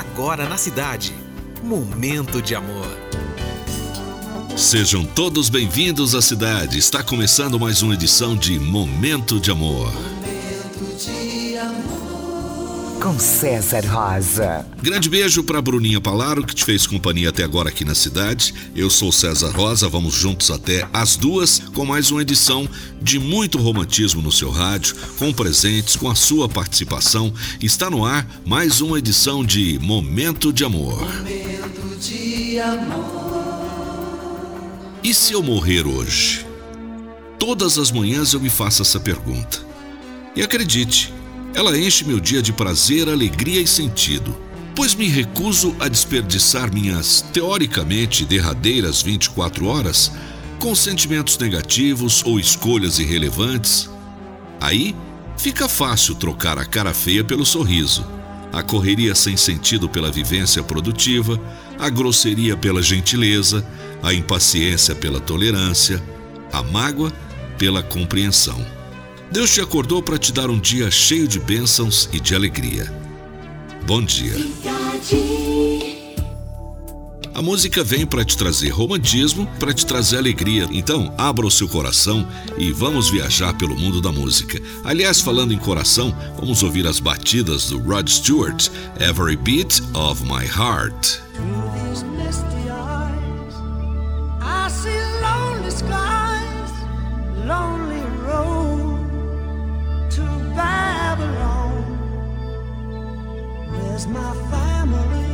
agora na cidade. Momento de amor. Sejam todos bem-vindos à cidade. Está começando mais uma edição de Momento de Amor. Com César Rosa. Grande beijo para Bruninha Palaro, que te fez companhia até agora aqui na cidade. Eu sou César Rosa, vamos juntos até as duas com mais uma edição de muito romantismo no seu rádio, com presentes, com a sua participação. Está no ar mais uma edição de Momento de Amor. Momento de amor. E se eu morrer hoje? Todas as manhãs eu me faço essa pergunta. E acredite, ela enche meu dia de prazer, alegria e sentido, pois me recuso a desperdiçar minhas teoricamente derradeiras 24 horas com sentimentos negativos ou escolhas irrelevantes. Aí fica fácil trocar a cara feia pelo sorriso, a correria sem sentido pela vivência produtiva, a grosseria pela gentileza, a impaciência pela tolerância, a mágoa pela compreensão. Deus te acordou para te dar um dia cheio de bênçãos e de alegria. Bom dia. A música vem para te trazer romantismo, para te trazer alegria. Então, abra o seu coração e vamos viajar pelo mundo da música. Aliás, falando em coração, vamos ouvir as batidas do Rod Stewart, Every Beat of My Heart. lonely My family